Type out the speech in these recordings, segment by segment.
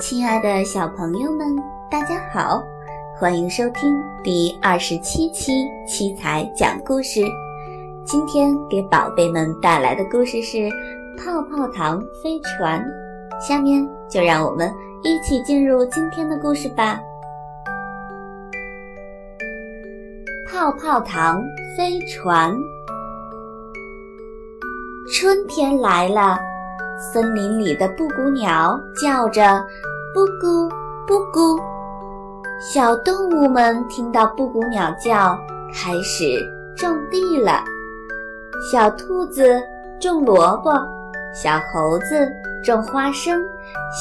亲爱的小朋友们，大家好，欢迎收听第二十七期七彩讲故事。今天给宝贝们带来的故事是《泡泡糖飞船》。下面就让我们一起进入今天的故事吧。泡泡糖飞船，春天来了。森林里的布谷鸟叫着“布谷布谷”，小动物们听到布谷鸟叫，开始种地了。小兔子种萝卜，小猴子种花生，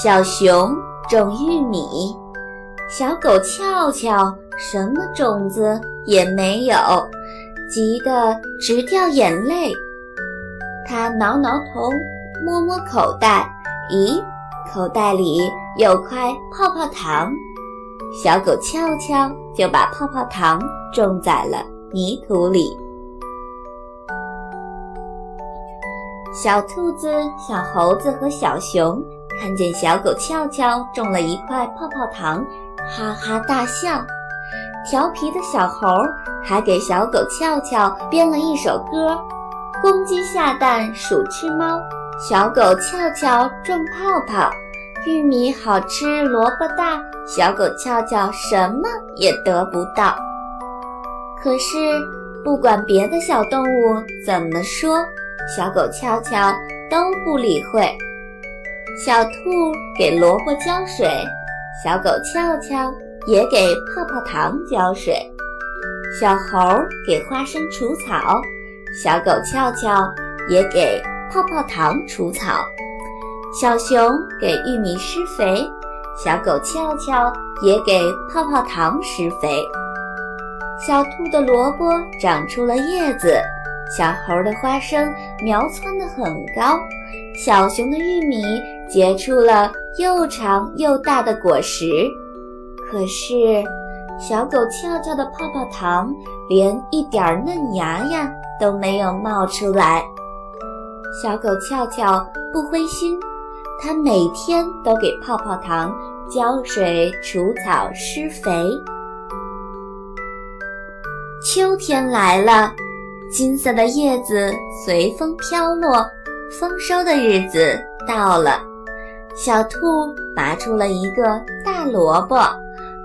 小熊种玉米，小狗俏俏什么种子也没有，急得直掉眼泪。它挠挠头。摸摸口袋，咦，口袋里有块泡泡糖。小狗俏俏就把泡泡糖种在了泥土里。小兔子、小猴子和小熊看见小狗俏俏种了一块泡泡糖，哈哈大笑。调皮的小猴还给小狗俏俏编了一首歌：公鸡下蛋，鼠吃猫。小狗俏俏种泡泡，玉米好吃，萝卜大。小狗俏俏什么也得不到。可是不管别的小动物怎么说，小狗俏俏都不理会。小兔给萝卜浇水，小狗俏俏也给泡泡糖浇水。小猴给花生除草，小狗俏俏也给。泡泡糖除草，小熊给玉米施肥，小狗俏俏也给泡泡糖施肥。小兔的萝卜长出了叶子，小猴的花生苗窜得很高，小熊的玉米结出了又长又大的果实。可是，小狗俏俏的泡泡糖连一点嫩芽芽都没有冒出来。小狗俏俏不灰心，它每天都给泡泡糖浇水、除草、施肥。秋天来了，金色的叶子随风飘落，丰收的日子到了。小兔拔出了一个大萝卜，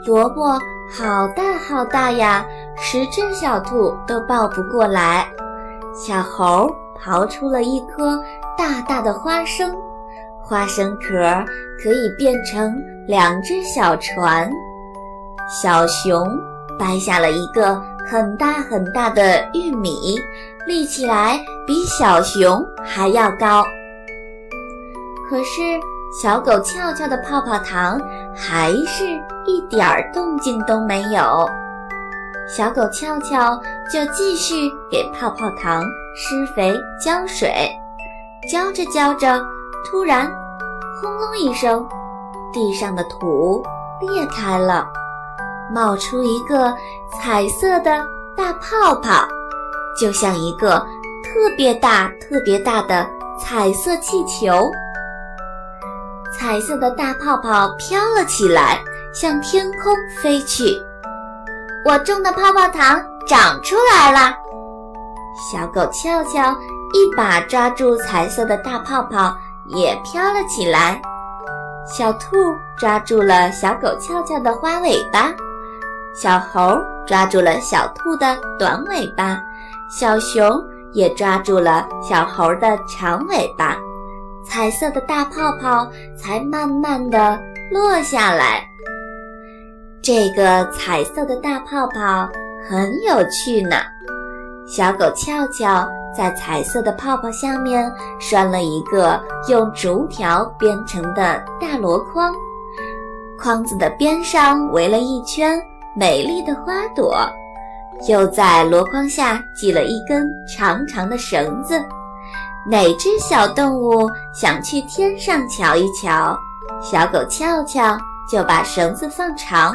萝卜好大好大呀，十只小兔都抱不过来。小猴。刨出了一颗大大的花生，花生壳可以变成两只小船。小熊掰下了一个很大很大的玉米，立起来比小熊还要高。可是小狗翘翘的泡泡糖还是一点儿动静都没有。小狗翘翘就继续给泡泡糖施肥浇水，浇着浇着，突然，轰隆一声，地上的土裂开了，冒出一个彩色的大泡泡，就像一个特别大、特别大的彩色气球。彩色的大泡泡飘了起来，向天空飞去。我种的泡泡糖长出来了，小狗俏俏一把抓住彩色的大泡泡，也飘了起来。小兔抓住了小狗翘翘的花尾巴，小猴抓住了小兔的短尾巴，小熊也抓住了小猴的长尾巴，彩色的大泡泡才慢慢的落下来。这个彩色的大泡泡很有趣呢。小狗翘翘在彩色的泡泡下面拴了一个用竹条编成的大箩筐，筐子的边上围了一圈美丽的花朵，又在箩筐下系了一根长长的绳子。哪只小动物想去天上瞧一瞧？小狗俏俏就把绳子放长。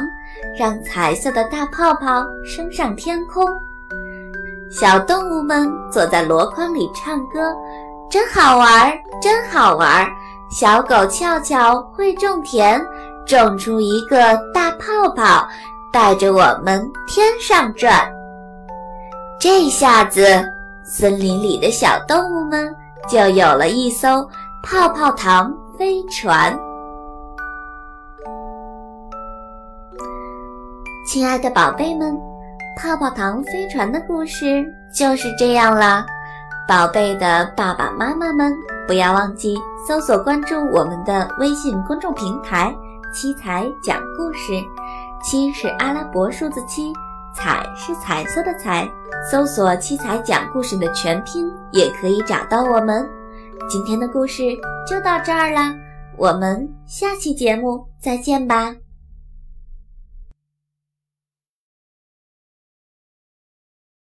让彩色的大泡泡升上天空，小动物们坐在箩筐里唱歌，真好玩，真好玩。小狗俏俏会种田，种出一个大泡泡，带着我们天上转。这下子，森林里的小动物们就有了一艘泡泡糖飞船。亲爱的宝贝们，泡泡糖飞船的故事就是这样啦。宝贝的爸爸妈妈们，不要忘记搜索关注我们的微信公众平台“七彩讲故事”。七是阿拉伯数字七，彩是彩色的彩。搜索“七彩讲故事”的全拼，也可以找到我们。今天的故事就到这儿啦，我们下期节目再见吧。